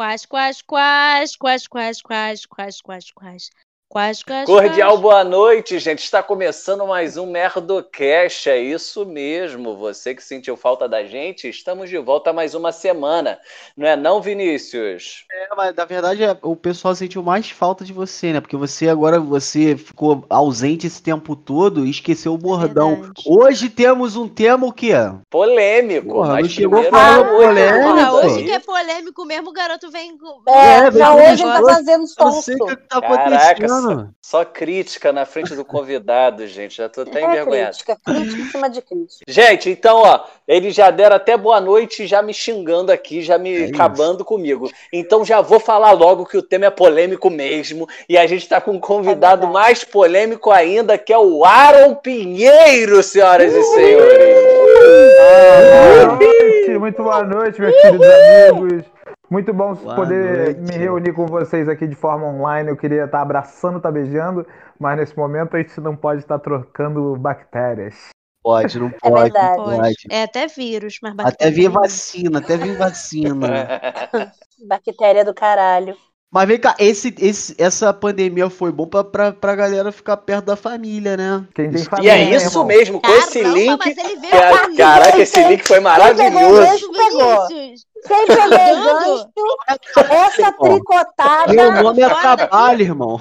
Quais, quais, quais, quais, quais, quais, quais, quais, quais. Quais, quais, Cordial quais? boa noite, gente. Está começando mais um Merdocast. É isso mesmo. Você que sentiu falta da gente, estamos de volta mais uma semana. Não é não, Vinícius? É, mas na verdade é, o pessoal sentiu mais falta de você, né? Porque você agora você ficou ausente esse tempo todo e esqueceu o bordão. verdade. Hoje temos um tema o quê? Polêmico. Porra, mas não chegou primeiro falando noite. polêmico. Porra, hoje que é polêmico mesmo, o garoto vem com. É, É, já vem hoje ele tá fazendo Eu não sei o sonso. que tá Caraca, acontecendo. Só crítica na frente do convidado, gente. Já tô até É envergonhado. crítica, crítica em cima de crítica. Gente, então, ó, eles já deram até boa noite, já me xingando aqui, já me É acabando comigo. Então já vou falar logo que o tema é polêmico mesmo. E a gente tá com um convidado verdade. mais polêmico ainda, que é o Aaron Pinheiro, senhoras e senhores. Boa noite, muito boa noite, meus queridos amigos. Muito bom Boa poder noite. me reunir com vocês aqui de forma online. Eu queria estar abraçando, estar beijando, mas nesse momento a gente não pode estar trocando bactérias. Pode, não É pode, não verdade. Pode. É até vírus, mas Até vir vacina, até vir vacina. Bactéria do caralho. Mas vem cá, esse, esse, essa pandemia foi bom pra, pra, pra galera ficar perto da família, né? Quem tem Isso- E família, é né, isso irmão? mesmo, com esse Caramba, link. mas ele veio Ca- com Caraca, esse link foi maravilhoso. isso, Pegou. Quem essa tricotada, Meu nome é trabalho, irmão.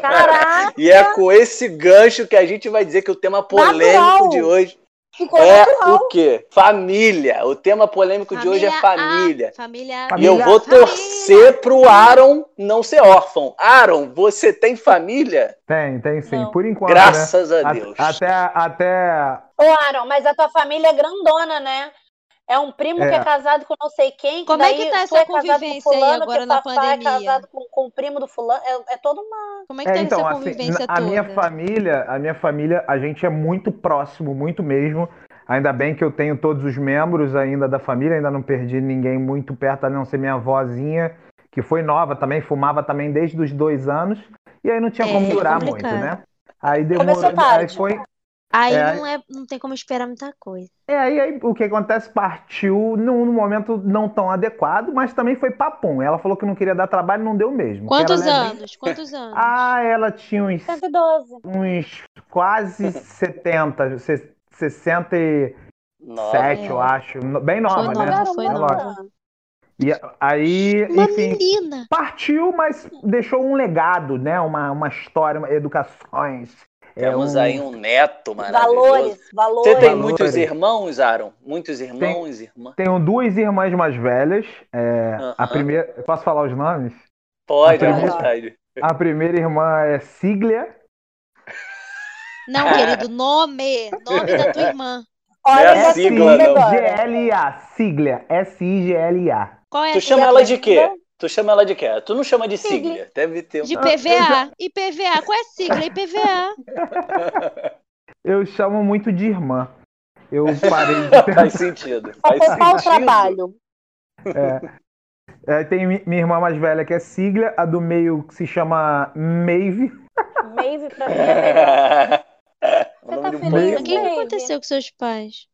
caraca, E é com esse gancho que a gente vai dizer que o tema polêmico Natural. de hoje ficou é natural. o quê? Família. O tema polêmico de hoje é família. A, família. E eu Família. vou Família. Torcer pro Aaron não ser órfão. Aaron, você tem família? Tem, tem sim. Não. Por enquanto, Graças né? a A- Deus. Até, até Ô, Aaron, mas a tua família é grandona, né? É um primo É. que é casado com não sei quem. Como é que tá essa é casado com convivência aí fulano, agora que na pandemia? é casado com, com o primo do fulano. É, é toda uma... Como é que É, tá então, essa assim, convivência a toda? minha família, a minha família, a gente é muito próximo, muito mesmo. Ainda bem que eu tenho todos os membros ainda da família, ainda não perdi ninguém muito perto, a não ser minha avózinha, que foi nova também, fumava também desde os dois anos, e aí não tinha É, como durar complicado. muito, né? Aí demorou, aí foi, Aí É, não, é, não tem como esperar muita coisa. é, aí, aí o que acontece partiu num, num momento não tão adequado, mas também foi papum. Ela falou que não queria dar trabalho, não deu mesmo. Quantos ela é anos? Quantos anos? Ah, ela tinha uns 112. uns quase 70, se- 67, Nova. eu acho. Bem nova, Foi né? nova, foi É nova. E aí, Uma enfim, menina. partiu, mas deixou um legado, né? Uma, uma história, uma- educações. É Temos um- aí um neto maravilhoso. Valores, valores. Você tem Valores. muitos irmãos, Aaron? Muitos irmãos, irmãs? Tenho duas irmãs mais velhas. é, A Aham. primeira. Posso falar os nomes? Pode, à primeira- vontade. A primeira irmã é Siglia. Não, querido, nome. Nome da tua irmã. Não é Olha a essa sigla, não. agora. S-I-G-L-A. Siglia. S-I-G-L-A. Qual é Tu a chama ela de quê? Tu chama ela de quê? Tu não chama de Sigla. sigla. Deve ter um. De PVA. IPVA. Qual é a sigla? IPVA. Eu chamo muito de irmã. Eu parei de ter Faz sentido. Faz poupar o sentido. trabalho. É, tem mi- minha irmã mais velha que é Siglia, a do meio que se chama Maeve. Maeve pra mim é Você tá feliz? O que, aconteceu com seus pais?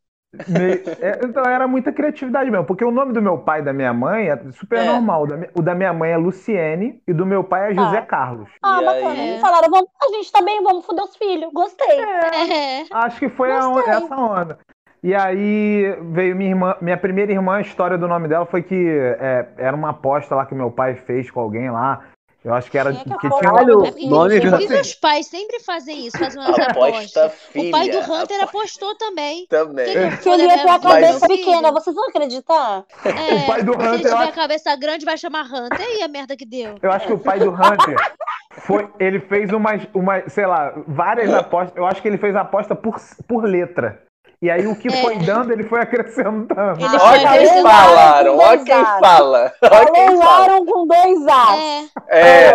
É, então era muita criatividade mesmo, porque o nome do meu pai e da minha mãe é super É. normal. O da, minha mãe é Luciene e do meu pai é José Ah. Carlos. Ah, E bacana. aí? Eles falaram, vamos, a gente tá bem, vamos foder os filhos. Gostei. É. Acho que foi essa onda. E aí veio minha irmã, minha primeira irmã, a história do nome dela foi que é, era uma aposta lá que meu pai fez com alguém lá. Eu acho que era Tinha que que apostar. tinha É porque, nome por que assim, que os pais sempre fazem isso? Fazem umas Aposta apostas. filha. O pai do Hunter aposta apostou também. Também. Que que Que ele ia ter a cabeça pequena, vocês vão acreditar? É, O pai do se ele Hunter, tiver a cabeça grande, vai chamar Hunter. E a merda que deu? Eu acho que o pai do Hunter foi. Ele fez umas, umas, sei lá, várias apostas. Eu acho que ele fez aposta por, por letra. E aí o que É. foi dando, ele foi acrescentando. Ele Ó foi quem falaram, ó dois quem fala. Ó quem Falou fala. Aaron com dois As. É, É.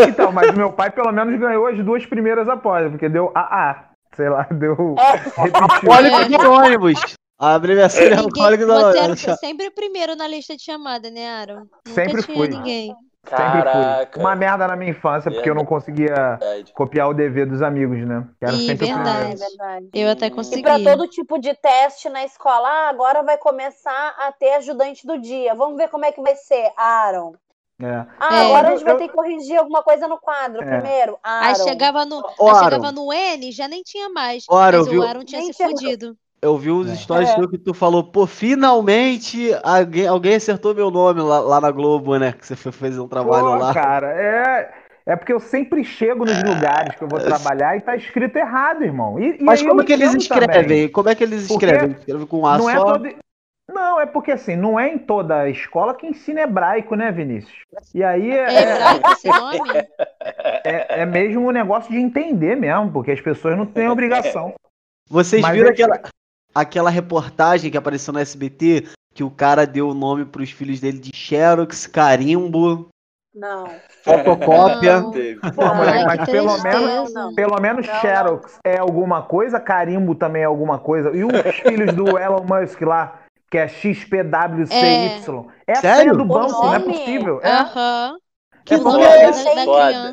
Então, mas meu pai pelo menos ganhou as duas primeiras apostas, porque deu AA. Sei lá, deu. É. Repetiu. Alcoólico de ônibus. A abreviação de Ninguém- alcoólico da você ônibus. era sempre o primeiro na lista de chamada, né, Aaron? Nunca Sempre tinha fui. ninguém. Sempre Caraca. fui. Uma merda na minha infância, porque eu não conseguia Verdade. copiar o dever dos amigos, né? Que era Ih, sempre o verdade. É primeiro. verdade. Eu até E consegui. para todo tipo de teste na escola, ah, agora vai começar a ter ajudante do dia. Vamos ver como é que vai ser, Aaron. É. Ah, É. agora a gente vai Eu- ter que corrigir alguma coisa no quadro É. primeiro. Aaron. Aí chegava no, aí Aaron. chegava no N, já nem tinha mais. Aaron, mas viu? o Aaron tinha Nem se tinha- fudido. Eu vi os É. stories É. que tu falou, pô, finalmente alguém, alguém acertou meu nome lá, lá na Globo, né? Que você foi fazer um trabalho Pô, lá. cara, é. É porque eu sempre chego nos lugares que eu vou trabalhar e tá escrito errado, irmão. E, e Mas aí como é que eles escrevem? também. Como é que eles Porque escrevem? Escrevem com A Não é só? todo... Não, é porque assim, não é em toda escola que ensina hebraico, né, Vinícius? E aí É é, hebraico esse nome? é, é mesmo um negócio de entender mesmo, porque as pessoas não têm obrigação. Vocês Mas viram é- aquela, aquela reportagem que apareceu no SBT que o cara deu o nome pros filhos dele de Xerox, Carimbo, Não. fotocópia? Não. Pô, mas que pelo menos- Não. Pelo menos Não. Xerox é alguma coisa, carimbo também é alguma coisa. E os filhos do Elon Musk lá, que é XPWCY. É, a Sério? senha do banco, não é possível. É, Aham. Que É nome porque- da, Foda. da Foda.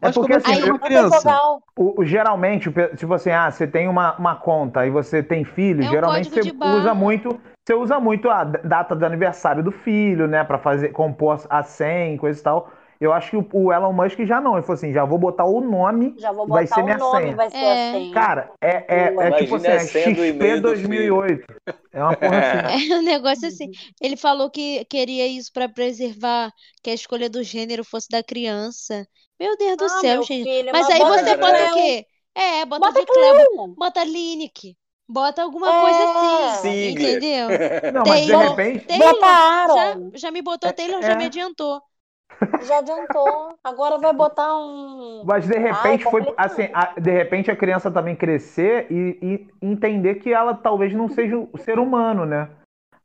É porque assim, eu- uma criança? O- o- geralmente, tipo assim, ah, você tem uma, uma conta e você tem filho, É geralmente você usa muito. Você usa muito a data do aniversário do filho, né? Pra fazer, compor a senha, e coisa e tal. Eu acho que o, o Elon Musk já não. Ele falou assim: já vou botar o nome. Já vou Vai botar ser o minha nome, senha. vai ser É. assim. Cara, é, é, é tipo assim, é senha XP do 2008. É uma porra assim. É um negócio assim. Ele falou que queria isso pra preservar que a escolha do gênero fosse da criança. Meu Deus do Ah, céu, gente. filho, Mas mas aí bota você de bota o quê? É, bota Bota de Cleo, bota Lineker, bota alguma É. coisa assim, Sigla. entendeu? Não, mas de repente. Taylor, Bota Aaron. já, já me botou É, Taylor, é. já me adiantou. Já adiantou. Agora vai botar um. Mas de repente foi complicado. assim, a- de repente a criança também crescer e, e entender que ela talvez não seja um ser humano, né?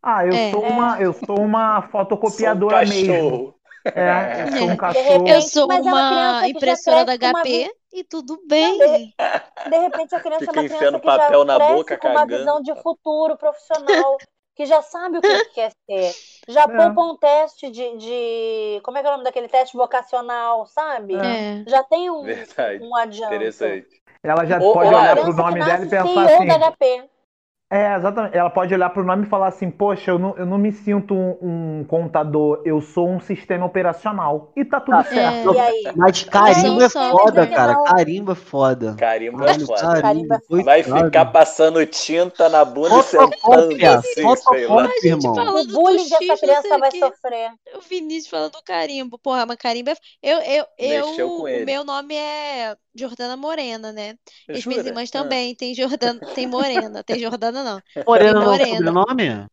Ah, eu É. sou uma, eu sou uma fotocopiadora Sou um mesmo. Cachorro. É, eu sou um É. cachorro. Eu sou mas é uma uma já impressora da uma HP e tudo bem. De repente a criança Fica é uma criança que já papel na cresce boca, com uma cagando. visão de futuro profissional, que já sabe o que que quer ser. Já poupa um teste de, de. Como é que é o nome daquele teste vocacional, sabe? É. Já tem um, Verdade. um adianto. Interessante. Ela já Ô, pode olhar pro nome dela e pensar assim. da HP. É, exatamente. Ela pode olhar pro nome e falar assim: Poxa, eu não, eu não me sinto um, um contador, eu sou um sistema operacional. E tá tudo Ah, certo. E aí? Mas carimbo é só- foda, Não. cara. Carimbo é foda. Carimbo é foda. Carimbo é foda. Vai ficar passando tinta na bunda e sentando assim, sei lá. fotocópia, A gente irmão. falando O do bullying que X, essa não sei criança o vai sofrer. O Vinícius falando do carimbo. Porra, mas carimbo é. Eu, eu, eu, Mexeu com o ele. meu nome é Jordana Morena, né? E as minhas irmãs Ah. também. Tem Jordana, tem Morena. Tem Jordana, não. Morena não é o Morena. sobrenome?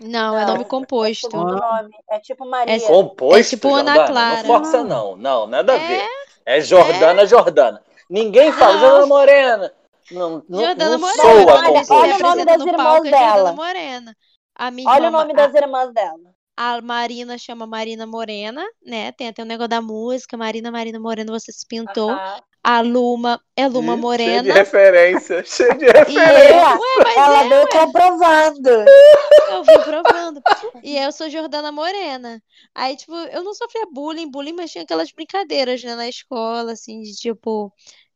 Não, é Não. nome composto. Segundo nome. É tipo Maria. Composto, É tipo Ana Jordana. Clara. Não força, não. Não, nada a É? ver. É Jordana, Jordana. Ninguém fala Não. Jordana Morena. Não, não, Jordana não Morena. soa Olha- o nome apresenta das no irmãs palco, é dela. Jordana Morena. A minha Olha o irmã, nome a- das irmãs dela. A Marina chama Marina Morena, né? Tem até o negócio da música. Marina, Marina Morena, você se pintou. A Luma é Luma Ih, Cheio de Morena. referência. Cheio de E referência. É, Ué, ela é, veio comprovando. eu vim provando. E eu sou Jordana Morena. Aí, tipo, eu não sofria bullying, bullying, mas tinha aquelas brincadeiras, né, na escola, assim, de tipo,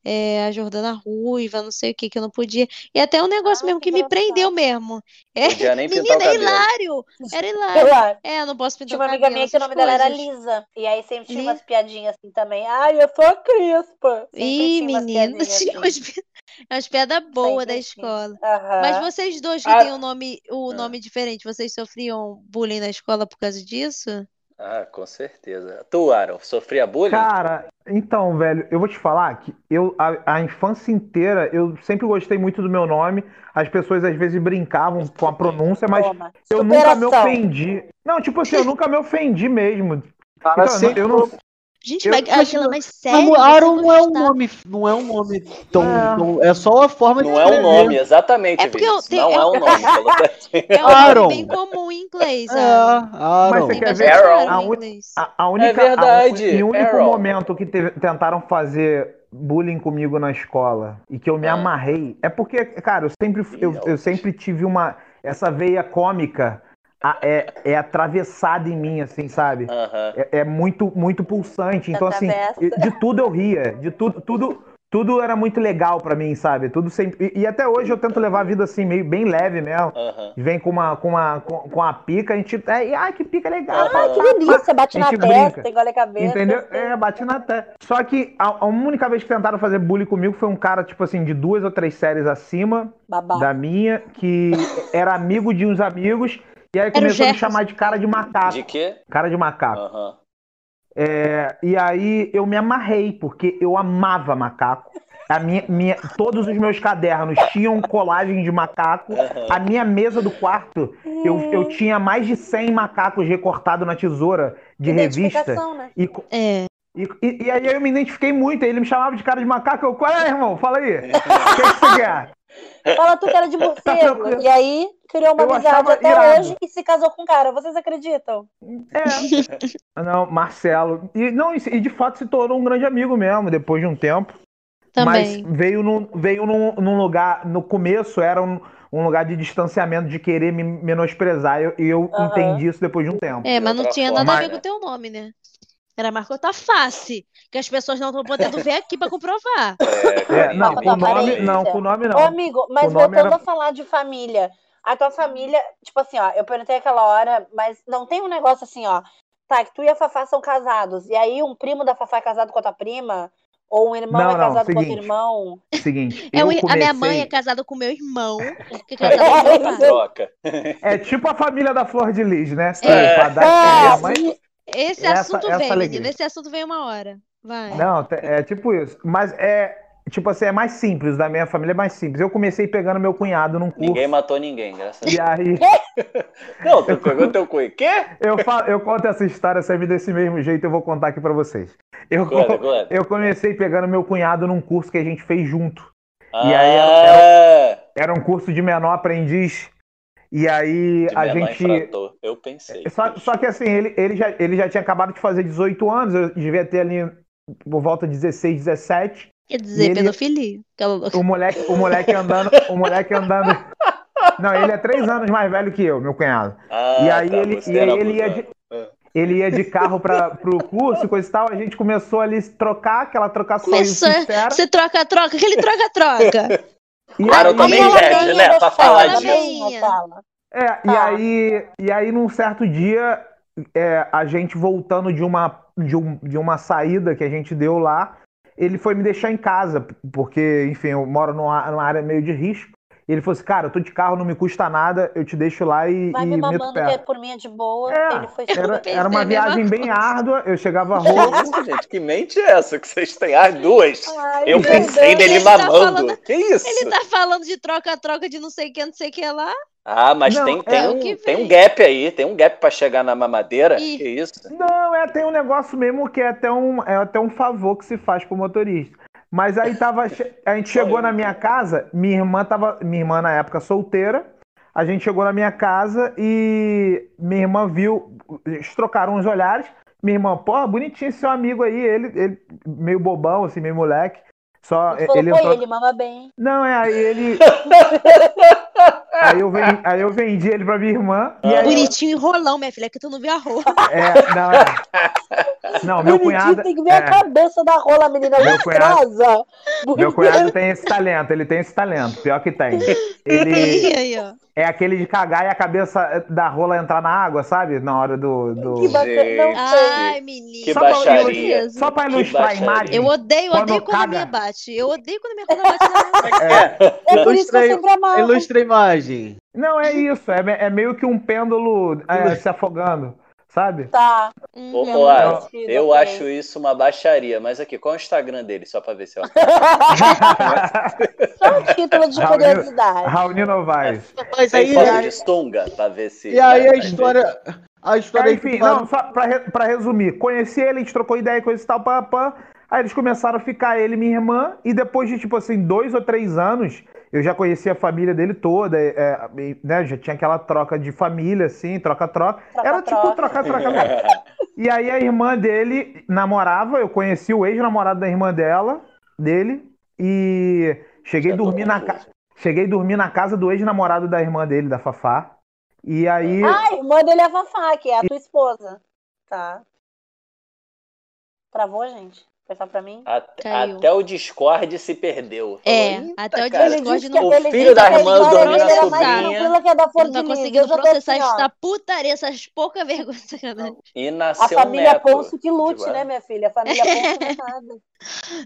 é, a Jordana Ruiva, não sei o que, que eu não podia. E até um negócio Ah, mesmo que que me engraçado. prendeu mesmo. É, Podia nem pintar o menina, é cabelo. hilário! Era hilário. É, eu não posso pintar Tinha o uma amiga minha que o nome dela era coisas. Lisa. E aí sempre tinha umas piadinhas assim também. Ai, eu sou a crispa. Sempre Ih, tinha umas tinha assim. umas, pi- umas piadas boas Sempre da tinha. escola. Aham. Mas vocês dois que Ah. têm o nome, o Ah. nome diferente, vocês sofriam bullying na escola por causa disso? Ah, com certeza. Tu, Aaron, sofria bullying? Cara, então, velho, eu vou te falar que eu, a, a infância inteira, eu sempre gostei muito do meu nome. As pessoas às vezes brincavam com a pronúncia, mas Toma. eu nunca me Superação. ofendi. Não, tipo assim, eu nunca me ofendi mesmo. Cara, Então, eu não, Gente, Eu- mas mas- aquilo é mais sério, o Aaron não é um nome, não é um nome tão, É. tão- é só a forma de Não é um nome, exatamente, É porque eu tenho- Não é é um- nome. É um Aaron. nome bem comum em inglês, É, Aaron. Mas você quer ver? A em un- inglês. A, a única, É verdade, a, un- em único Aaron. momento que teve- tentaram fazer bullying comigo na escola e que eu me Ah. amarrei é porque, cara, eu sempre, eu, eu sempre tive uma essa veia cômica a- é, é atravessada em mim, assim, sabe? É, é muito, muito pulsante. Então, assim, Atravessa. de tudo eu ria. De tudo, tudo, tudo era muito legal pra mim, sabe? Tudo sempre. E, e até hoje eu tento levar a vida assim, meio bem leve mesmo. Aham. Vem com uma, com uma, com, com a pica, a gente. É, e, ai, que pica legal. Ai, que delícia, bate na testa, engole a cabeça. Entendeu? É, bate na testa. Só que a, a única vez que tentaram fazer bullying comigo foi um cara, tipo assim, de duas ou três séries acima Babá. da minha, que era amigo de uns amigos, e aí começou a me chamar de cara de macaco. De quê? Cara de macaco. Aham. É, e aí eu me amarrei, porque eu amava macaco. A minha, minha, todos os meus cadernos tinham colagem de macaco. Aham. A minha mesa do quarto, eu, eu tinha mais de 100 macacos recortados na tesoura de revista. Identificação, né? E, É. e, e- e aí eu me identifiquei muito. Ele me chamava de cara de macaco. Eu, qual é, irmão? Fala aí. O que, que você quer? Fala tu que era de morcego. tranquilo. e aí criou uma Eu amizade até irado. hoje e se casou com um cara. Vocês acreditam? É. Não, Marcelo. E, não, e de fato se tornou um grande amigo mesmo, depois de um tempo. Também. Mas veio, num, veio num, num lugar. No começo era um, um lugar de distanciamento, de querer me menosprezar. E eu, e eu Aham. entendi isso depois de um tempo. É, mas não tinha nada a ver com o teu nome, né? Era marcou tua face, que as pessoas não estão podendo ver aqui pra comprovar. É, É, não, com o nome, não, com o nome Ô, não. amigo, mas voltando era- a falar de família. A tua família, tipo assim, ó, eu perguntei aquela hora, mas não tem um negócio assim, ó. Tá, que tu e a Fafá são casados. E aí um primo da Fafá é casado com a tua prima? Ou um irmão Não, é não, casado com outro seguinte. irmão? Seguinte, É eu o- A minha mãe comecei- é casada com meu irmão, que é casado com meu pai. É tipo a família da Flor de Lis, né? É. Padrasto É, minha mãe- Esse Essa- assunto essa vem, alegria. menino. Esse assunto vem uma hora. Vai. Não, é tipo isso. Mas é, tipo assim, é mais simples, da minha família é mais simples. Eu comecei pegando meu cunhado num curso. Ninguém matou ninguém, graças a Deus. E aí, Não, tu pegou teu cu. Quê? eu, falo, eu conto essa história sempre desse mesmo jeito, eu vou contar aqui pra vocês. Eu, Conta, conta. eu comecei pegando meu cunhado num curso que a gente fez junto. Ah, E aí Era um curso de menor aprendiz. E aí de a gente. infrator. Eu pensei. Só, só que assim, ele, ele, já, ele já tinha acabado de fazer 18 anos, eu devia ter ali por volta de 16, 17. Quer dizer, ele- pedofilia. O moleque, o moleque andando. O moleque andando. Não, ele é três anos mais velho que eu, meu cunhado. Ah, E aí tá, ele- e aí ele ia abusado. Ele ia de carro para pro curso, coisa e tal. A gente começou ali a trocar, aquela trocação sincera. Você troca-troca, aquele troca-troca. E Claro, aí, eu também pede, né, pra falar disso. É, e aí, e aí num certo dia, é, a gente voltando de uma, de, um- de uma saída que a gente deu lá, ele foi me deixar em casa, porque, enfim, eu moro numa, numa área meio de risco. E ele falou assim, cara, eu tô de carro, não me custa nada, eu te deixo lá e, Vai e me mamando, que é por mim é de boa. É, Ele foi Era, era uma mesma viagem bem árdua, eu chegava Que rouco. isso, gente? Que mente é essa que vocês têm? As duas. Ai, Eu pensei Deus. nele Ele tá mamando. falando- Que isso? Ele tá falando de troca-troca de não sei o que, não sei o que lá. Ah, mas Não, tem, é tem, o um, que tem um gap aí. Tem um gap pra chegar na mamadeira. Ih. Que isso? Não, é tem um negócio mesmo que é até um, é até um favor que se faz pro motorista. Mas aí tava. A gente chegou na minha casa, minha irmã tava. Minha irmã na época solteira. A gente chegou na minha casa e minha irmã viu. Eles trocaram uns olhares. Minha irmã, pô, bonitinho esse seu amigo aí, ele, ele meio bobão, assim, meio moleque. Só Ele falou, ele entrou- ele mama bem. Não, é, aí ele. aí, eu vendi, aí eu vendi ele pra minha irmã. E aí, Bonitinho enrolão, minha filha, que tu não viu a roupa. é, não, é. Não, meu Bonitinho, cunhado. tem que ver a é. cabeça da rola, menina Meu cunhado-. Meu cunhado tem esse talento, ele tem esse talento, pior que tem. Ele aí, ó. é aquele de cagar e a cabeça da rola entrar na água, sabe? Na hora do. do... Que bacana. Não Gente. sei. Ai, menino. Que Só pra baixaria. ilustrar- Só pra ilustrar a imagem. Eu odeio, Quando odeio quando a minha bate. Eu odeio quando a minha coisa bate na minha É. É por isso que eu sempre amava. Ilustra a imagem. Não, é isso. É, é meio que um pêndulo é, se afogando, sabe? Tá. Hum, Ô, Moara, eu acho isso uma baixaria. Mas aqui, qual é o Instagram dele? Só pra ver se eu. Só um título de Raul- curiosidade. Raoni Novaes. Mas Tem aí, foto aí- de sunga pra ver se. e aí a história. A história É, aí enfim, não, só pra, pra resumir. Conheci ele, a gente trocou ideia, coisa e tal, pá, pá. Aí eles começaram a ficar, ele e minha irmã, e depois de, tipo assim, dois ou três anos, eu já conhecia a família dele toda, é, e, né, já tinha aquela troca de família, assim, troca-troca. Era tipo Troca-troca. E aí a irmã dele namorava, eu conheci o ex-namorado da irmã dela, dele, e cheguei a dormir na casa. Cheguei a dormir na casa do ex-namorado da irmã dele, da Fafá. E aí. Ah, a irmã dele é a Fafá, que é a tua esposa. Tá. Travou, gente? Foi só pra mim? Até, até o Discord se perdeu. É, Falou, "Eita, até o cara, Ele Discord não- O filho dia da a irmã história dormiu dele na era mais sobrinha. tranquila que a da Flor Não tá conseguindo processar assim, ó. essa putaria, essas pouca vergonha. sacanagem. E A nasceu família um neto. Ponço que lute, Tipo, né, minha filha? A família Ponço não é nada.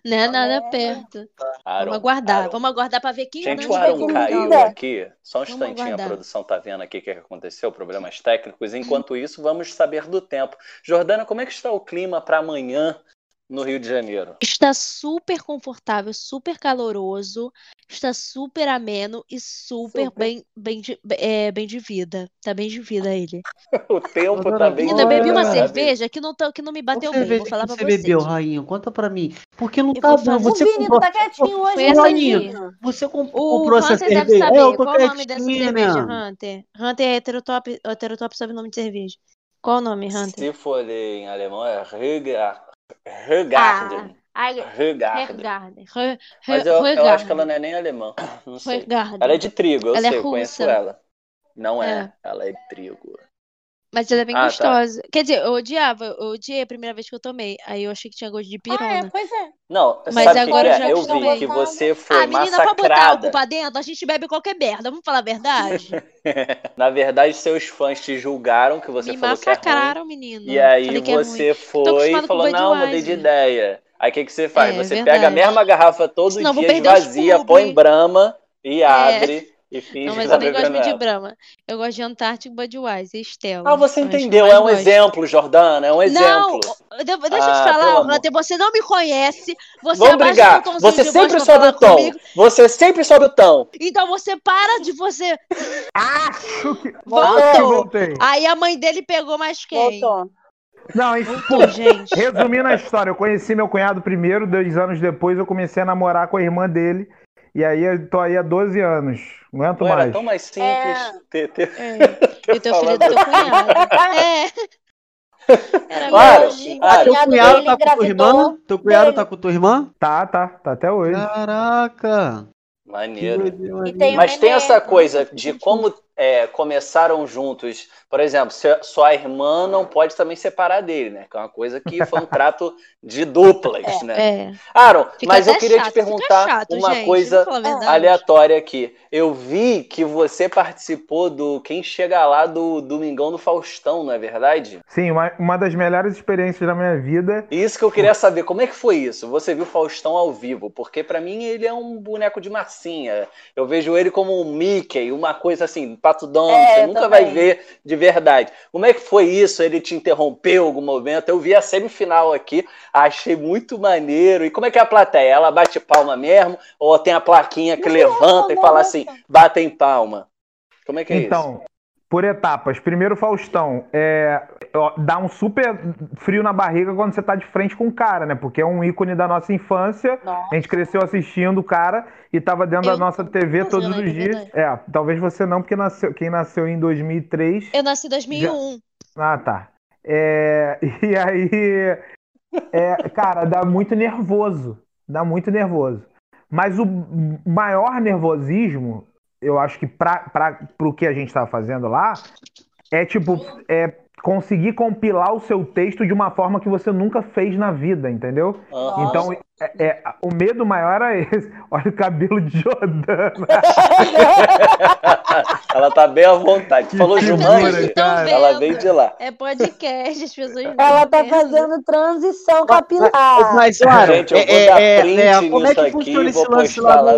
Não é nada É. perto. Aaron, Vamos aguardar, Aaron. vamos aguardar pra ver quem Gente, o Aaron vergonha. caiu aqui. Só um Vamos instantinho, a produção tá vendo aqui o que aconteceu, problemas técnicos. Enquanto isso, vamos saber do tempo. Jordana, como é que está o clima para amanhã no Rio de Janeiro? Está super confortável, super caloroso, está super ameno e super, Super. bem, bem, de, é, bem de vida. Tá bem de vida ele. O tempo Jordana, tá bem Menina, eu bebi uma cerveja que não, tá, que não me bateu Qual bem, cerveja vou falar que pra você vocês. bebeu, Rainha? Conta pra mim. Porque não Eu tá fazer- Você o Vini comprou, tá quietinho hoje, Foi essa. Vini? você comp- O comprou essa Hunter deve cerveja? saber. É, eu tô Qual o nome dessa cerveja, Hunter? Hunter é heterotop, heterotop sabe o nome de cerveja. Qual o nome, Hunter? Se for ler em alemão, é Rüger- Rügarden. Ah, Rügarden. Hergarden. Re- Mas eu, eu acho que ela não é nem alemã. Não sei. Ela é de trigo, eu Ela é sei, eu conheço ela. Não é, É. ela é de trigo. Mas ela é bem Ah, tá. gostosa. Quer dizer, eu odiava, eu odiei a primeira vez que eu tomei. Aí eu achei que tinha gosto de Ah, é, pirona. pois é. Não, Mas que agora que já é? Eu acostumei. vi que você foi Ah, menina, pra botar álcool pra dentro, a gente bebe qualquer merda. Vamos falar a verdade? Na verdade, seus fãs te julgaram que você Me falou que é ruim. massacraram, menino. E aí Falei que é você foi acostumada e falou, não, mudei de ideia. Aí o que, que você faz? É, você verdade. pega a mesma garrafa todo Senão eu dia, esvazia, põe brama e abre e finge Não, que mas tá eu nem gosto muito de. Brahma. Eu gosto de Antártico, Budweiser e Stella. Ah, você entendeu, é um gosto. exemplo, Jordana, é um Não, exemplo. de- deixa eu te Ah, falar. Hunter, você não me conhece. Você Vamos abaixa brigar. Você sempre sobe o tom. comigo. Você sempre sobe o tom. Então você para de você. Acho que. Voltou. Voltei. Aí a mãe dele pegou mais quem? Voltou. Não, enfim, Voltou, gente. resumindo a história, eu conheci meu cunhado primeiro, dois anos depois eu comecei a namorar com a irmã dele. E aí eu tô aí há 12 anos. Não aguento Pô, era mais. tão mais simples É. ter, ter, É. ter E o teu filho é do teu cunhado. É. Era Claro, hoje. claro. Teu cunhado tá com tua irmã? Teu cunhado tá com tua irmã? Tá, tá, tá até hoje. Caraca! Maneiro. tem um Mas tem essa coisa de como é, começaram juntos. Por exemplo, sua irmã não pode também separar dele, né? Que é uma coisa que foi um trato de duplas, né? É. Aaron, Fica mas eu queria chato, te perguntar chato, uma gente, coisa aleatória aqui. Eu vi que você participou do Quem Chega Lá do Domingão do Faustão, não é verdade? Sim, uma, uma das melhores experiências da minha vida. E Isso que eu queria saber, como é que foi isso? Você viu o Faustão ao vivo? Porque pra mim ele é um boneco de massinha. Eu vejo ele como um Mickey, uma coisa assim, É, você nunca vai ver de verdade. Como é que foi isso? Ele te interrompeu em algum momento? Eu vi a semifinal aqui, achei muito maneiro. E como é que é a plateia? Ela bate palma mesmo? Ou tem a plaquinha que Não, levanta e não, fala não. assim, batem palma? Como é que é isso? Por etapas. Primeiro, Faustão, é, ó, dá um super frio na barriga quando você tá de frente com o cara, né? Porque é um ícone da nossa infância. Nossa. A gente cresceu assistindo o cara e tava dentro Eu da nossa TV todos os dias. É, talvez você não, porque nasceu, quem nasceu em 2003. Eu nasci em 2001. Ah, tá. É, e aí, é, cara, dá muito nervoso. Dá muito nervoso. Mas o maior nervosismo, eu acho que pra, pro que a gente tava fazendo lá, é tipo, é conseguir compilar o seu texto de uma forma que você nunca fez na vida, entendeu? Então, é, é, o medo maior era esse. Olha o cabelo de Jordana. Ela tá bem à vontade. Tu falou Que Jumanji? Ela veio de lá. É podcast, as pessoas Ela tá vendo. fazendo transição capilar. Mas, claro, Gente, eu é, vou é, dar é, print é, como é que aqui funciona esse lance lá lá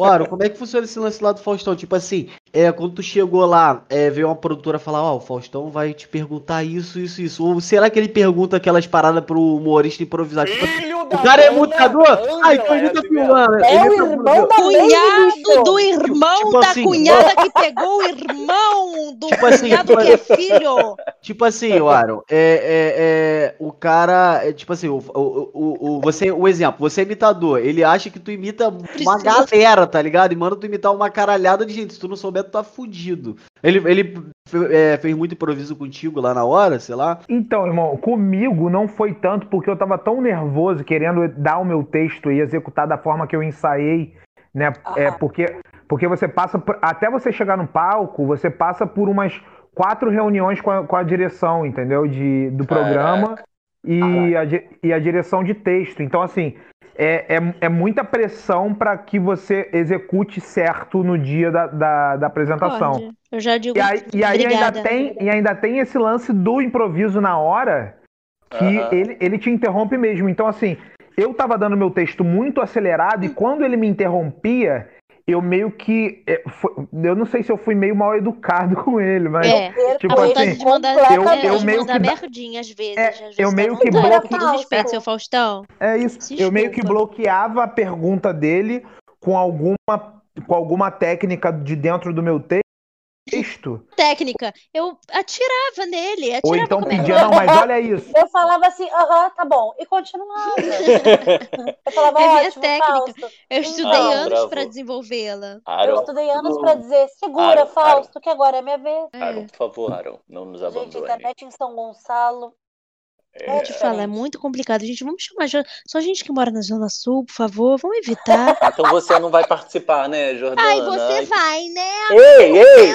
Claro, como é que funciona esse lance lá do Faustão? Tipo assim, é, quando tu chegou lá, é, veio uma produtora falar, ó, o Faustão vai te perguntar isso, isso, isso. Ou será que ele pergunta aquelas paradas pro humorista improvisar? Tipo, assim, o cara é mutador? Ah, então imita fulano. É o imita irmão fulano. da Cunhado do irmão Tipo da assim, cunhada que pegou o irmão do Tipo assim, cunhado que é filho. Tipo assim, o Aaron, é, é, é, o cara, é, tipo assim, o, o, o, o- você, o exemplo, você é imitador, ele acha que tu imita uma galera, tá ligado? E manda tu imitar uma caralhada de gente, se tu não souber, tu tá fudido. Ele, ele é, fez muito improviso contigo lá na hora, sei lá. Então, irmão, comigo não foi tanto porque eu tava tão nervoso querendo dar o meu texto e executar da forma que eu ensaiei, né? É, Aham. porque Porque você passa, por- até você chegar no palco, você passa por umas quatro reuniões com a, com a direção, entendeu? De, do programa e a, e a direção de texto. Então, assim, é, é, é muita pressão para que você execute certo no dia da, da, da apresentação. Pode. Eu já digo E aí, e aí ainda, tem, e ainda tem esse lance do improviso na hora que ele, ele te interrompe mesmo. Então, assim, eu tava dando meu texto muito acelerado e quando ele me interrompia, eu meio que. é, foi- eu não sei se eu fui meio mal educado com ele, mas. É, Tipo a assim, de mandar, eu- é, eu de meio mandar que merdinha às vezes. É, às vezes eu meio que vontade. bloque- Com todo respeito, seu Faustão. É isso. Eu meio que bloqueava a pergunta dele com alguma, com alguma técnica de dentro do meu texto. Técnica. Eu atirava nele, atirava Ou então é pedia, não, mas olha isso. Eu falava assim, aham, tá bom. E continuava. Eu falava, É minha ótimo, técnica. Fausto. Eu estudei Ah, anos pra desenvolvê-la. Eu estudei anos pra dizer, segura, Aaron, Fausto, que agora é minha vez. Aaron, por favor, Aaron, não nos Gente, abandone. internet em São Gonçalo. É, Eu te falo, é muito complicado. Gente, vamos chamar só gente que mora na Zona Sul, por favor. Vamos evitar. Então você não vai participar, né, Jordana? Ai, você vai, né? Ei, ei,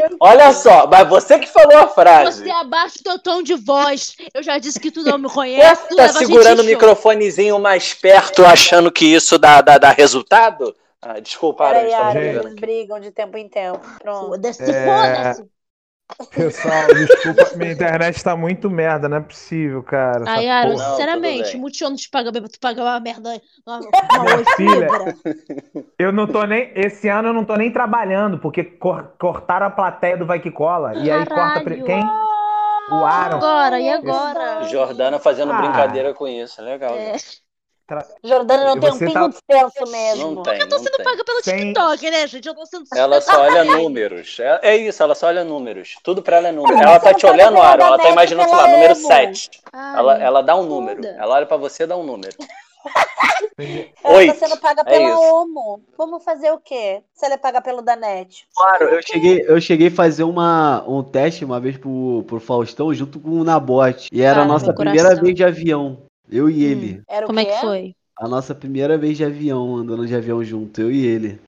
ei! Olha só, mas você que falou a frase. Você abaixa o teu tom de voz. Eu já disse que tu não me conhece. Tá a segurando o microfonezinho mais perto, achando que isso dá, dá, dá resultado? Ah, desculpa, brigando eles brigam de tempo em tempo. Pronto. Foda-se, É. foda-se. Pessoal, desculpa, minha internet tá muito merda, não é possível, cara. Ai, porra. Não, sinceramente. Multishow não te paga bem pra tu pagar uma merda. Uma, uma Minha filha. Eu não tô nem. Esse ano eu não tô nem trabalhando, porque cor- cortaram a plateia do Vai Que Cola. E aí corta. Quem? O Aaron. Agora, e agora? Jordana fazendo Ah. brincadeira com isso, legal. É. Jordana não tem um você pingo tá- de senso mesmo. Não tem, Eu tô sendo tem. paga pelo Sem- TikTok, né, gente? Eu tô sendo Ela só olha números. É, é isso, ela só olha números. Tudo pra ela é número. Ah, Ela você tá te paga olhando, Aaron. Ela tá imaginando, sei lá, número Emo. 7. Ai, Ela, ela dá um número. Ela olha pra você e dá um número. Ela Oito. tá sendo paga É pela isso. Omo. Vamos fazer o quê? Se ela é paga pelo Danete. Claro, eu cheguei, eu cheguei a fazer uma, um teste uma vez pro, pro Faustão junto com o Nabote. E era Ah, a nossa primeira vez de avião. Eu e ele. Era o Como é que foi? A nossa primeira vez de avião, andando de avião junto, eu e ele.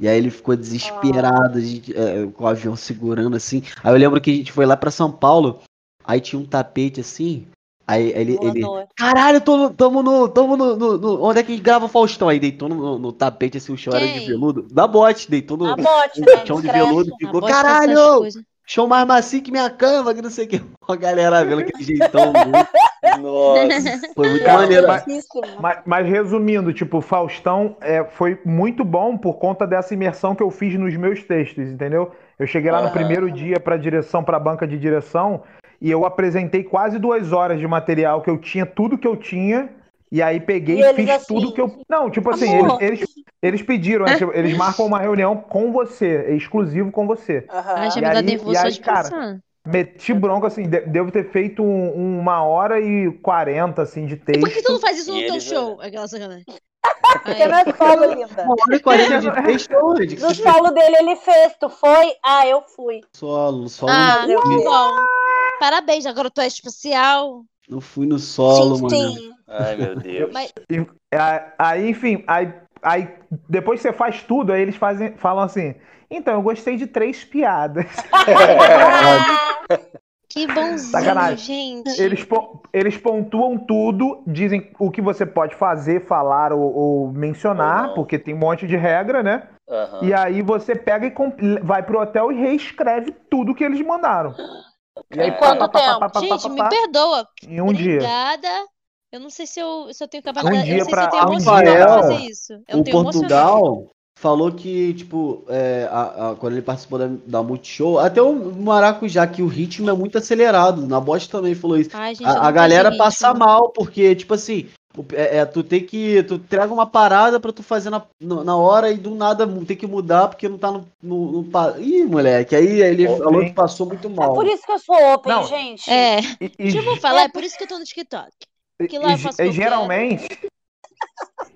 E aí ele ficou desesperado, a gente, é, com o avião segurando assim. Aí eu lembro que a gente foi lá pra São Paulo, aí tinha um tapete assim. Aí ele, ele caralho, tô no, tamo no, tamo no, no- no- onde é que grava o Faustão? Aí deitou no, no tapete assim, o chão era de Quem? veludo. Da bote, deitou no A bote, no né? chão de veludo, Ah, ficou, caralho. Chão mais macio que minha cama, que não sei o que. A galera vendo aquele jeitão, muito- Nossa. foi muito Cara, maneiro. mas- Difícil. Mas, mas resumindo, tipo, Faustão é, foi muito bom por conta dessa imersão que eu fiz nos meus textos, entendeu? Eu cheguei lá no primeiro dia pra direção, pra banca de direção, e eu apresentei quase duas horas de material que eu tinha, tudo que eu tinha, e aí peguei E e, eles fiz assim, tudo que eu. Não, tipo assim, eles, eles, eles pediram, né, tipo, eles marcam uma reunião com você, é exclusivo com você. Aham. Ai, já E me dá nervoso de cara, pensar. Meti bronca, assim, de- devo ter feito um- uma hora e quarenta, assim, de E por que texto. tu não faz isso no E teu eles, show? Aquela sacanagem. Porque não é solo, linda. Uma hora e quarenta de texto, onde? No você solo dele ele fez. Tu foi? Ah, eu fui. solo, solo. Ah, muito bom. Parabéns, agora tu é especial. Não fui no solo, sim, mano. sim. Ai, meu Deus. Mas- E, aí, enfim, aí, aí depois que você faz tudo, aí eles fazem, falam assim. Então, eu gostei de três piadas. Que bonzinho, Sacanagem. gente. Eles, eles pontuam tudo, dizem o que você pode fazer, falar ou, ou mencionar, porque tem um monte de regra, né? Aham. E aí você pega e vai pro hotel e reescreve tudo que eles mandaram. E aí, Quanto pá, pá, pá, tempo? pá, pá, Gente, pá, me perdoa. em um dia. Obrigada. Eu não sei se eu, se eu tenho capacidade. Um eu dia não sei pra- se eu tenho dia- pra fazer isso. Eu o. Portugal falou que, tipo, é, a- a- quando ele participou da, da Multishow, até o Maracujá, que o ritmo é muito acelerado. Na Bosch também falou isso. Ai, gente, eu A, a galera passa mal, porque, tipo assim, é, é, tu tem que. Tu entrega uma parada pra tu fazer na, na hora e do nada tem que mudar porque não tá no. no, no pa- Ih, moleque, aí ele Sim. falou que passou muito É mal. por isso que eu sou open, Não. gente. É, E, e, deixa eu falar, é por isso que eu tô no TikTok. que lá eu e- faço e geralmente.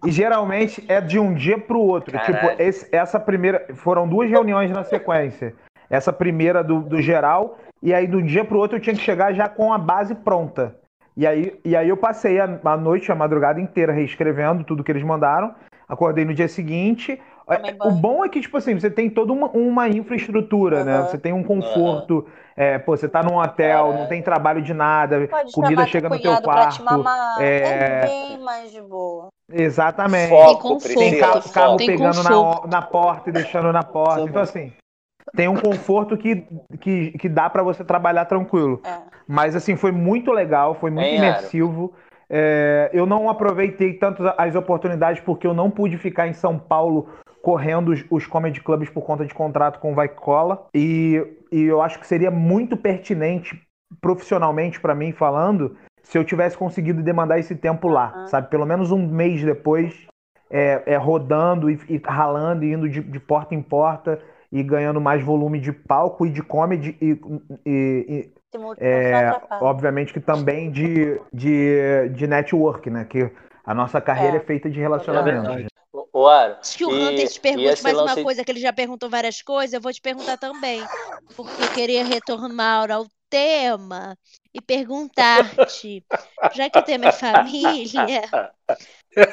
E geralmente é de um dia pro outro. Caralho. Tipo, esse- essa primeira. Foram duas reuniões na sequência. Essa primeira do, do geral, e aí do dia pro outro eu tinha que chegar já com a base pronta. E aí, e aí eu passei a, a noite, a madrugada inteira reescrevendo tudo que eles mandaram. Acordei no dia seguinte, É, o bom é que, tipo assim, você tem toda uma, uma infraestrutura, né? Aham. Você tem um conforto. é, pô, você tá num hotel, não tem trabalho de nada, Pode comida chega no teu cunhado pra te quarto. mamar. é- É bem mais de boa. Exatamente. Foco, conforto. Tem carro, carro. Tem pegando na, na porta e deixando na porta. Então, assim, tem um conforto que, que, que dá pra você trabalhar tranquilo. É. Mas, assim, foi muito legal, foi muito Hein, Aaron? imersivo. É, eu não aproveitei tanto as oportunidades porque eu não pude ficar em São Paulo correndo os, os comedy clubs por conta de contrato com o Vai Cola. E, e eu acho que seria muito pertinente, profissionalmente pra mim falando, se eu tivesse conseguido demandar esse tempo lá, Aham. sabe? Pelo menos um mês depois, é, é, rodando e, e ralando e indo de, de porta em porta e ganhando mais volume de palco e de comedy e, e- e, é, obviamente que também de, de, de network, né? Que a nossa carreira é, É. feita de É relacionamento. verdade. O Aro, Antes que o e- Hunter te pergunte mais lance- uma coisa, que ele já perguntou várias coisas, eu vou te perguntar também. Porque eu queria retornar ao tema e perguntar-te, já que o tema é família,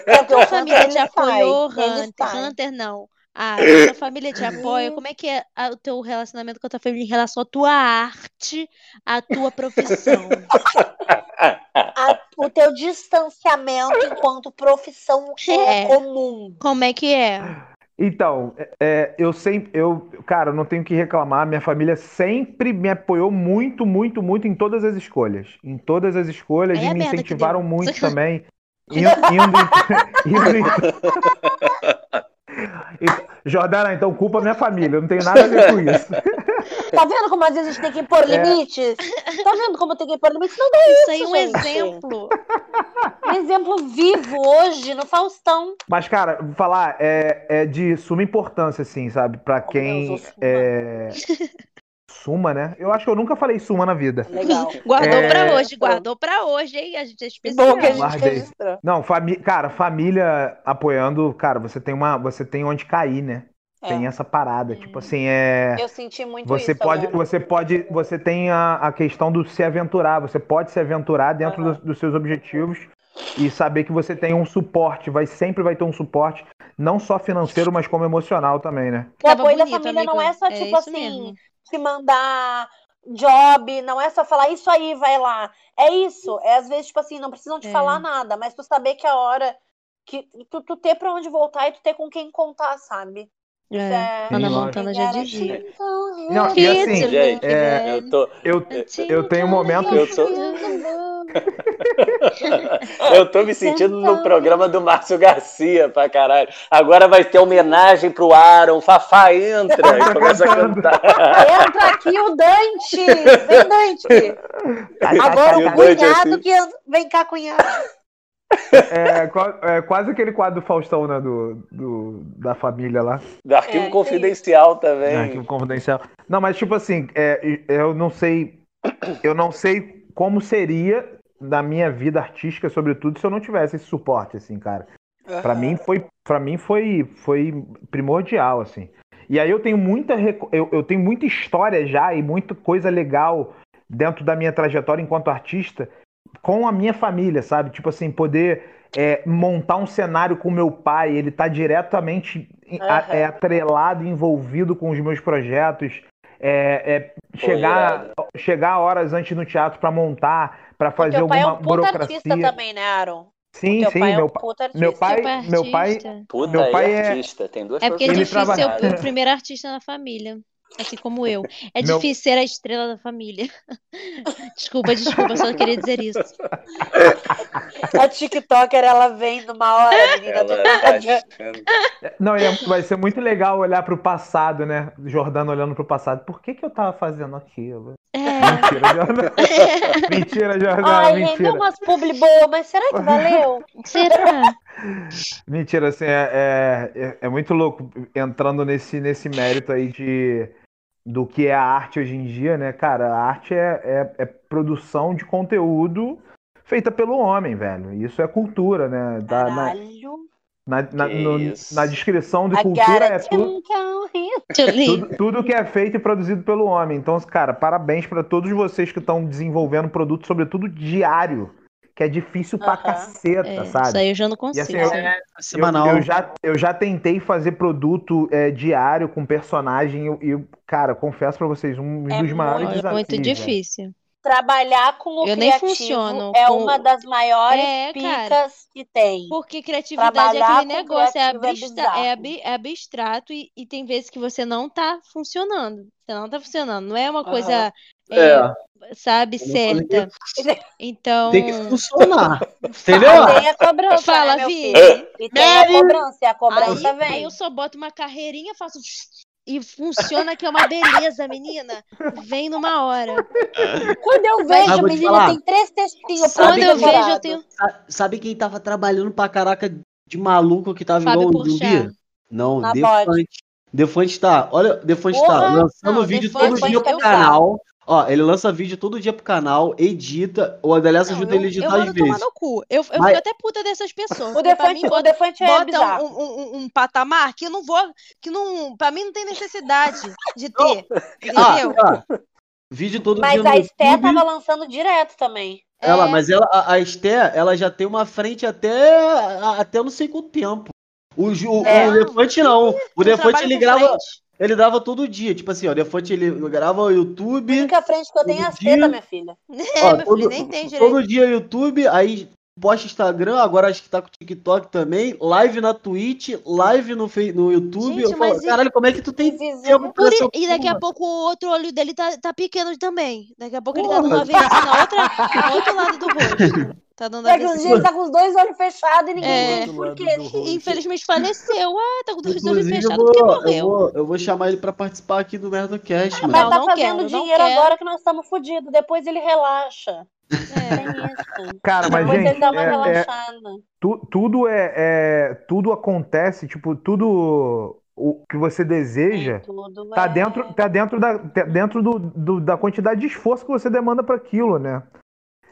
É porque tua família te apoiou, Hunter? Hunter não. Ah, a tua família te apoia. Como é que é a- o teu relacionamento com a tua família em relação à tua arte, à tua profissão? A- o teu distanciamento enquanto profissão é, É. comum. Como é que é? Então, é, eu sempre, eu, cara, eu não tenho que reclamar. Minha família sempre me apoiou muito, muito, muito em todas as escolhas. Em todas as escolhas e é a me incentivaram muito também. Indo, indo, indo, indo- Jordana, então culpa minha família, eu não tenho nada a ver com isso. Tá vendo como às vezes a gente tem que impor É. limites? Tá vendo como tem que impor limites? Não dá Isso aí é um gente. exemplo. um exemplo vivo hoje no Faustão. Mas, cara, vou falar, é, é de suma importância, assim, sabe? Pra quem. Deus, o Suma. é, Suma, né? Eu acho que eu nunca falei suma na vida. Legal. Guardou É, pra hoje, guardou pra hoje, hein? A gente é especial. bom que a gente Guardei. registrou. Não, fami cara, família apoiando, cara, você tem uma. Você tem onde cair, né? É. Tem essa parada. Tipo assim, é. Eu senti muito Você isso. pode, você pode, você tem a, a questão do se aventurar. Você pode se aventurar dentro Aham. dos, dos seus objetivos e saber que você tem um suporte. Vai sempre vai ter um suporte, não só financeiro, mas como emocional também, né? O apoio da família não amigo. é só É tipo isso assim, mesmo. Te mandar job, não é só falar isso aí, vai lá. É isso. É às vezes, tipo assim, não precisam te É. falar nada, mas tu saber que a hora que tu, tu ter pra onde voltar e tu ter com quem contar, sabe? Isso É. é. Ana Montana já dizia. Não, e assim, Gente, é, eu tô, eu, eu tenho momentos. Eu tô- eu tô me sentindo no programa do Márcio Garcia pra caralho. Agora vai ter homenagem pro Aaron. Fafá entra e começa a cantar. Entra aqui o Dante! Vem, Dante! Agora E o cunhado assim. que. Vem cá, cunhado. É, é quase aquele quadro do Faustão, né? Do, do- da família lá. Do arquivo É, confidencial também. Arquivo confidencial. Não, mas tipo assim, é, eu não sei. Eu não sei como seria na minha vida artística, sobretudo, se eu não tivesse esse suporte, assim, cara. Pra mim foi, para mim foi, foi primordial, assim. E aí eu tenho muita, eu, eu tenho muita história já e muita coisa legal dentro da minha trajetória enquanto artista com a minha família, sabe? Tipo assim, poder é, montar um cenário com meu pai, ele tá diretamente em- a- é, atrelado, envolvido com os meus projetos. É, é, chegar, chegar horas antes no teatro pra montar, pra O fazer teu pai é alguma um puta burocracia. artista também, né, Aaron? Sim, sim, pai é meu um pai. puta artista. meu pai- Teu pai é meu pai- Meu pai é- artista. Tem duas É porque é difícil ser o primeiro artista na família. Assim como eu. É Meu- difícil ser a estrela da família. Desculpa, desculpa, só queria dizer isso. A TikToker, ela vem numa hora, menina. Ela do tá. Não, é- vai ser muito legal olhar pro passado, né? Jordano olhando pro passado. Por que, que eu tava fazendo aquilo? É. Mentira, Jordano. mentira, Jordano, Ai, rendeu mentira. umas publi boas, mas será que valeu? Será? Mentira, assim, é, é, é- é muito louco entrando nesse, nesse mérito aí de do que é a arte hoje em dia, né? Cara, a arte é, é, é produção de conteúdo feita pelo homem, velho. Isso é cultura, né? Da- na, Caralho. na, na, no- na descrição de I cultura é tudo. Tudo, tudo que é feito e produzido pelo homem. Então, cara, parabéns para todos vocês que estão desenvolvendo produto, sobretudo diário, que é difícil pra caceta, É, isso sabe? aí eu já não E consigo. assim, eu, eu, Semanal. eu já, eu já tentei fazer produto é, diário com personagem e, eu- cara, confesso pra vocês, um É dos maiores muito Olha, desafios. muito velho. difícil. Trabalhar com o Eu nem funciono é com- uma das maiores É, cara. picas que tem. Porque criatividade é Trabalhar aquele com negócio, é, é abstra- é é abstrato e, e tem vezes que você não tá funcionando. Você não tá funcionando. Não é uma coisa, é, sabe, Eu não falei certa. Então, Tem que funcionar. Entendeu? Tem a cobrança, Fala, né, Vi. E tem a cobrança, e a cobrança aí, aí vem. eu só boto uma carreirinha, faço e funciona que é uma beleza, menina. Vem numa hora. Quando eu Ah, vejo, te menina, falar. tem três textinhos Sabe Quando eu vejo, eu tenho Sa- Sabe quem tava trabalhando pra caraca de maluco que tava Fábio igual o? Não, Na Defante. Defante tá, olha, Defante tá Porra! lançando Não, vídeo Defante todo dia pro canal. Ó, ele lança vídeo todo dia pro canal, edita, o Adelias Não, ajuda eu, ele a editar às vezes. no cu. Eu, eu Mas- fico até puta dessas pessoas. O mim Defante, o bota, Defante é bota bizarro. um, um, um- patamar que eu não vou. Que não. Pra mim não tem necessidade de ter. Ah, Entendeu? ah, vídeo todo Mas dia no a Esté tava lançando direto também. Ela, É. mas ela, a, a Esté, ela já tem uma frente até, a- até não sei quanto tempo. O, o, É. o Defante não. O Defante ele grava, frente. ele grava todo dia. Tipo assim, ó, o Defante ele grava o YouTube. única frente que eu tenho a Todo dia. Seta, minha filha. É, Ó, meu todo- filho, nem tem direito. Todo dia YouTube, aí posta Instagram, agora acho que tá com o TikTok também, live na Twitch, live no, Fe- no YouTube. Gente, eu falo, e- caralho, como é que tu tem tempo pra essa e daqui a porra? pouco o outro olho dele tá, tá pequeno também. Daqui a pouco ele tá Porra. dando avesso na outra, no outro lado do rosto. Tá dando avesso. dias ele tá com os dois olhos fechados e ninguém É. entende por quê. Infelizmente faleceu. Ah, tá com dois olhos fechados porque vou, eu, morreu. vou, eu vou chamar ele pra participar aqui do Merda Cast, Mas. Não, tá não fazendo quero, dinheiro agora que nós estamos fodidos. Depois ele relaxa. É. Tem isso. Cara, mas Depois gente, ele dá uma é- é, relaxada. tu- tudo é, é- tudo acontece, tipo, tudo o que você deseja tá é- dentro, tá dentro da, tá dentro do, do- da quantidade de esforço que você demanda para aquilo, né?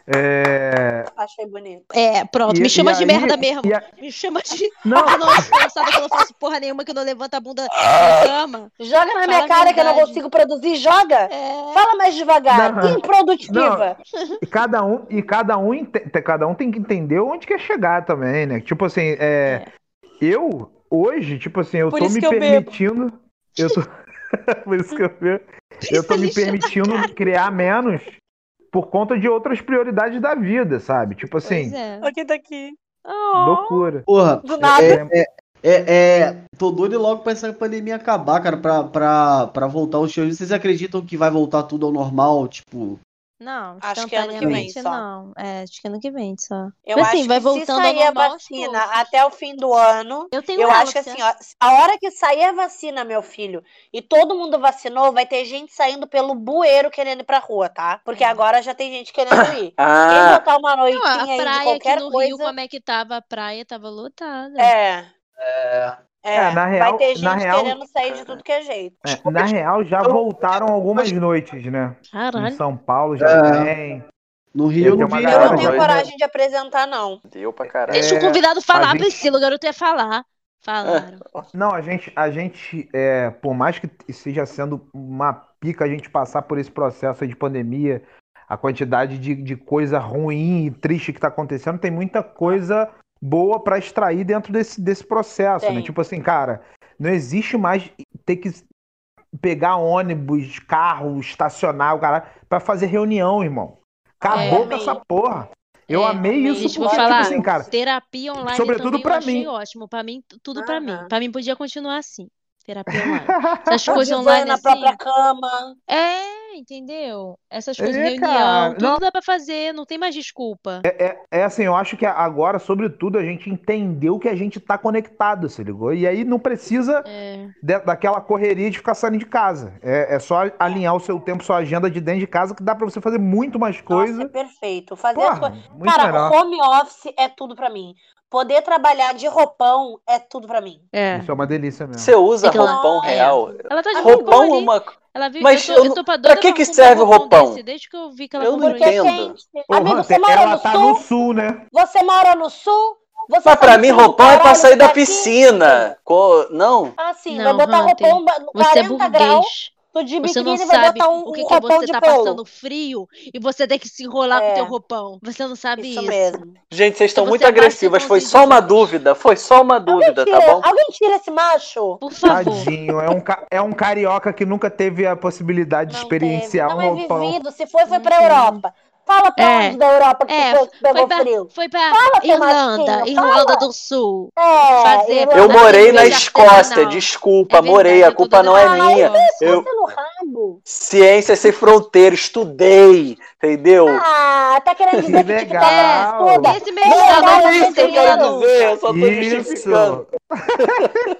É, Achei bonito. É, pronto, E- me chama de aí- merda mesmo. a- Me chama de. Não. Ah, não, desgraçada que eu não faço porra nenhuma, que eu não levanto a bunda da cama. Joga na Fala minha cara que eu não verdade. consigo produzir. Joga! É. Fala mais devagar. Não. Improdutiva. E cada um, e cada um, ente- cada um tem que entender onde quer chegar também, né? Tipo assim, é, eu hoje, tipo assim, eu Por tô me eu bebo. permitindo, eu tô, por isso que eu bebo, eu tô me permitindo criar menos por conta de outras prioridades da vida, sabe? Tipo assim, Pois é. Aqui tá aqui. loucura. Porra, Do nada. é, é, é, é, tô doido logo pra essa pandemia acabar, cara, pra, pra, pra voltar os shows. Vocês acreditam que vai voltar tudo ao normal? Tipo, Não, Acho que ano que vem só. não. É, acho que ano que vem só. Eu Mas, assim, acho vai que se voltando ao sair a vacina poucos. até o fim do ano, Eu tenho eu ela, acho que assim, ó, a hora que sair a vacina, meu filho, e todo mundo vacinou, vai ter gente saindo pelo bueiro querendo ir pra rua, tá? Porque É. agora já tem gente querendo ir. Quem Ah, botar uma Não, noitinha a aí de praia aqui qualquer no coisa. Rio, como é que tava a praia? Tava lotada. É. É, É, na real- vai ter gente na real- querendo sair de tudo que é jeito. É, na real, já voltaram algumas noites, né? Em Caralho. São Paulo já É. tem. no Rio Eu eu não vi. Eu não tenho coragem de apresentar, não. deu pra caralho. Deixa o É, convidado falar, a gente- Priscila. O garoto ia falar. Falaram. Não, a gente, a gente é, por mais que esteja sendo uma pica a gente passar por esse processo aí de pandemia, a quantidade de, de coisa ruim e triste que tá acontecendo, tem muita coisa boa pra extrair dentro desse, desse processo, né? Tem. Tipo assim, cara, não existe mais ter que pegar ônibus, carro, estacionar o cara pra fazer reunião, irmão. Acabou É, com essa porra. Eu É, amei amei. isso Gente, porque, falar, tipo assim, cara, terapia online sobretudo também pra eu achei mim. ótimo. Pra mim, tudo pra mim. Aham. Pra mim podia continuar assim. Terapia online. Essas coisas online na assim. própria cama. É, entendeu? Essas coisas, É, reunião, cara, tudo não. dá pra fazer, não tem mais desculpa. É assim, eu acho que agora, sobretudo, a gente entendeu que a gente tá conectado, se ligou? E aí não precisa É. de- daquela correria de ficar saindo de casa. É, é só alinhar o seu tempo, sua agenda de dentro de casa, que dá pra você fazer muito mais Nossa, é coisa. perfeito. Fazer as Porra, coisas. muito Cara, melhor. home office é tudo pra mim. Poder trabalhar de roupão é tudo pra mim. É. Isso é uma delícia mesmo. Você usa É ela- roupão é. real? Ela tá de Roupão roupão é ali. uma. Ela vive, Mas eu tô, eu eu tô pra pra que que serve um roupão desse, desde que eu vi que ela Eu não comprou Porque isso. entendo. quente. Porra, Amigo, você ela mora no tá sul? no sul, né? Você mora no sul? Você Mas pra mim, no roupão é pra sair da piscina. Co- Não? Ah, sim, Não, vai botar Hunter, roupão ba- Você é 40 graus. Tô de Você não biquíni e vai sabe botar um, o que, um que roupão você de tá pelo. passando frio e você tem que se enrolar com o É. teu roupão. Você não sabe Isso isso. mesmo. Gente, vocês estão Então muito você abaixa agressivas. Foi só de uma dúvida. Foi só uma dúvida, tira, tá bom? alguém tira esse macho? Por favor. Tadinho, é um, é um carioca que nunca teve a possibilidade de Não experienciar teve. um Não é roupão. vivido. Se foi, foi Não pra teve. Europa. Fala pra É. onde da Europa que É, tu foi pegou pra, frio. foi pra Fala, Irlanda, Irlanda fala. do Sul. É, Fazer- Irlanda Eu morei na Escócia, desculpa, É verdade, morei, a eu culpa não é essa minha. Eu, rabo. ciência sem fronteira, estudei, entendeu? Ah, tá querendo dizer que Legal. não estuda? Esse mês Não, tá não, não não, isso que eu quero dizer, eu só tô justificando.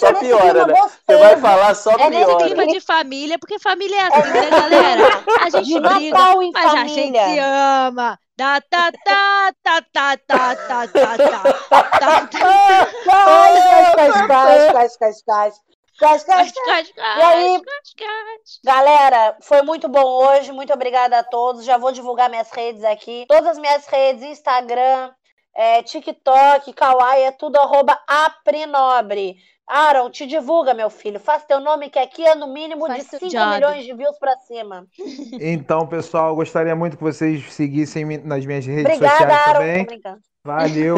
Gente, Só é nesse piora, né? gostoso. Você vai falar só É nesse piora. Clima de família, porque família é assim, né, galera? A gente De briga, Natal em mas a gente família. se ama. Tá, tá, tá, tá, tá, tá, tá, tá, tá, tá. Cais, cais, cais, cais, cais, Cas, cais. cas, E aí? Galera, foi muito bom hoje. Muito obrigada a todos. Já vou divulgar minhas redes aqui. Todas as minhas redes, Instagram, é, TikTok, Kawaii, é tudo arroba aprinobre. Aaron, te divulga, meu filho. Faz teu nome, que aqui é no mínimo Faz de teu 5 job. milhões de views pra cima. Então, pessoal, gostaria muito que vocês seguissem me- nas minhas redes Obrigada, sociais Aaron. também. Brincando. Valeu.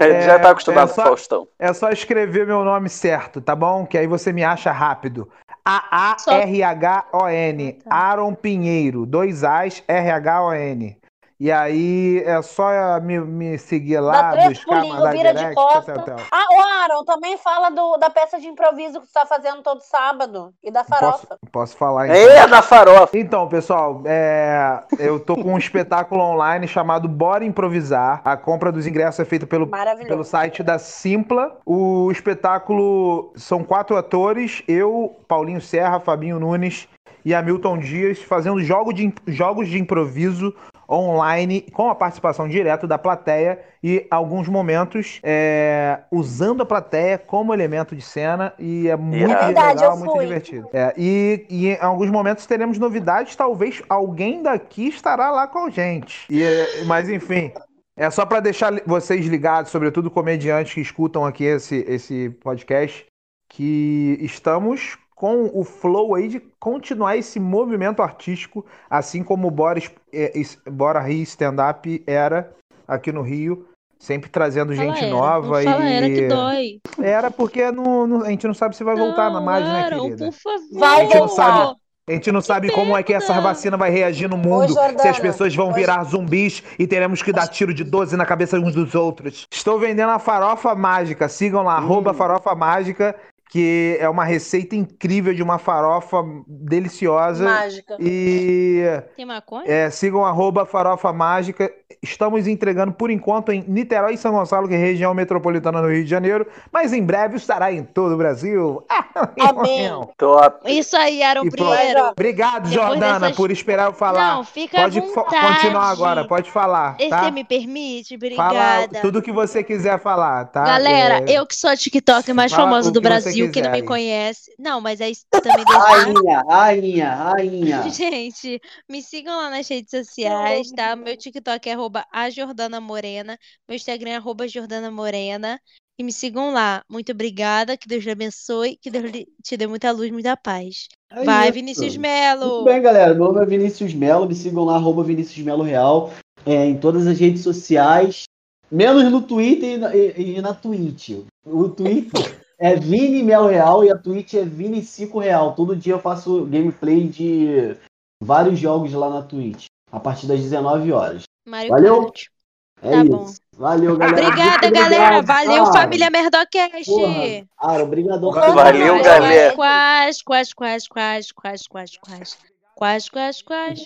Ele já tá acostumado é com só- Faustão. É só escrever meu nome certo, tá bom? Que aí você me acha rápido. A-A-R-H-O-N. Ah, tá. Aaron Pinheiro. Dois As, R-H-O-N. E aí é só me, me seguir Dá lá, três buscar, mandar vira de direct, costa. tal, tal. Ah, o Aaron, também fala do, da peça de improviso que tu tá fazendo todo sábado. E da Posso, farofa. posso falar então? É da farofa. Então, pessoal, é, eu tô com um espetáculo online chamado Bora Improvisar. A compra dos ingressos é feita pelo, pelo site da Simpla. O espetáculo são quatro atores: eu, Paulinho Serra, Fabinho Nunes e Hamilton Dias, fazendo jogo de, jogos de improviso online com a participação direta da plateia e alguns momentos é, usando a plateia como elemento de cena e é muito Irado. Verdade, legal, muito divertido. É, e, e em alguns momentos teremos novidades, talvez alguém daqui estará lá com a gente. E, é, mas enfim, é só para deixar vocês ligados, sobretudo comediantes que escutam aqui esse, esse podcast, que estamos com o flow aí de continuar esse movimento artístico, assim como o Boris, é, es- Bora Rio Stand Up era aqui no Rio, sempre trazendo Fala gente era, nova não fala e era que dói. era porque não- não- a gente não sabe se vai voltar não, mais, né, Aaron, querida? por favor. Vai A gente não voltar. sabe. A gente não sabe como é que essa vacina vai reagir no mundo. Jordana, se as pessoas vão hoje- virar zumbis e teremos que dar tiro de 12 na cabeça uns dos outros. Estou vendendo a farofa mágica. Sigam lá, arroba farofa mágica, que é uma receita incrível de uma farofa deliciosa. Mágica. E Tem maconha? é, sigam arroba farofa mágica. Estamos entregando por enquanto em Niterói e São Gonçalo, que é região metropolitana do Rio de Janeiro, mas em breve estará em todo o Brasil. Amém. Top. Isso aí, Aaron E pronto. Pinheiro. Obrigado, Depois Jordana, dessas- por esperar eu falar. Não, fica Pode continuar agora, pode falar, Você tá? me permite? Fala Obrigada. tudo que você quiser falar, tá? Galera, É, eu que sou a TikTok mais Fala famosa o do você Brasil, que não me conhece. Não, mas aí também deixa. Rainha, rainha, rainha. Gente, me sigam lá nas redes sociais, tá? Meu TikTok é arroba a Jordana Morena, meu Instagram é arroba Jordana Morena. E me sigam lá. Muito obrigada, que Deus lhe abençoe, que Deus te dê muita luz, muita paz. É Vai, isso. Vinícius Melo! Muito bem, galera. Meu nome é Vinícius Melo. Me sigam lá, arroba Vinícius Melo Real, é, em todas as redes sociais, menos no Twitter e na, e- e na Twitch. O Twitter é Vini Mel Real e a Twitch é Vini 5 Real. Todo dia eu faço gameplay de vários jogos lá na Twitch. A partir das 19 horas. Mario Valeu! Kart. É tá isso. bom. Valeu, galera. Obrigada, galera. Valeu, família Merdocast. Cara, obrigadão. Valeu, galera. Quase, quase, quase, quase, quase, quase, quase. Quase, quase, quase.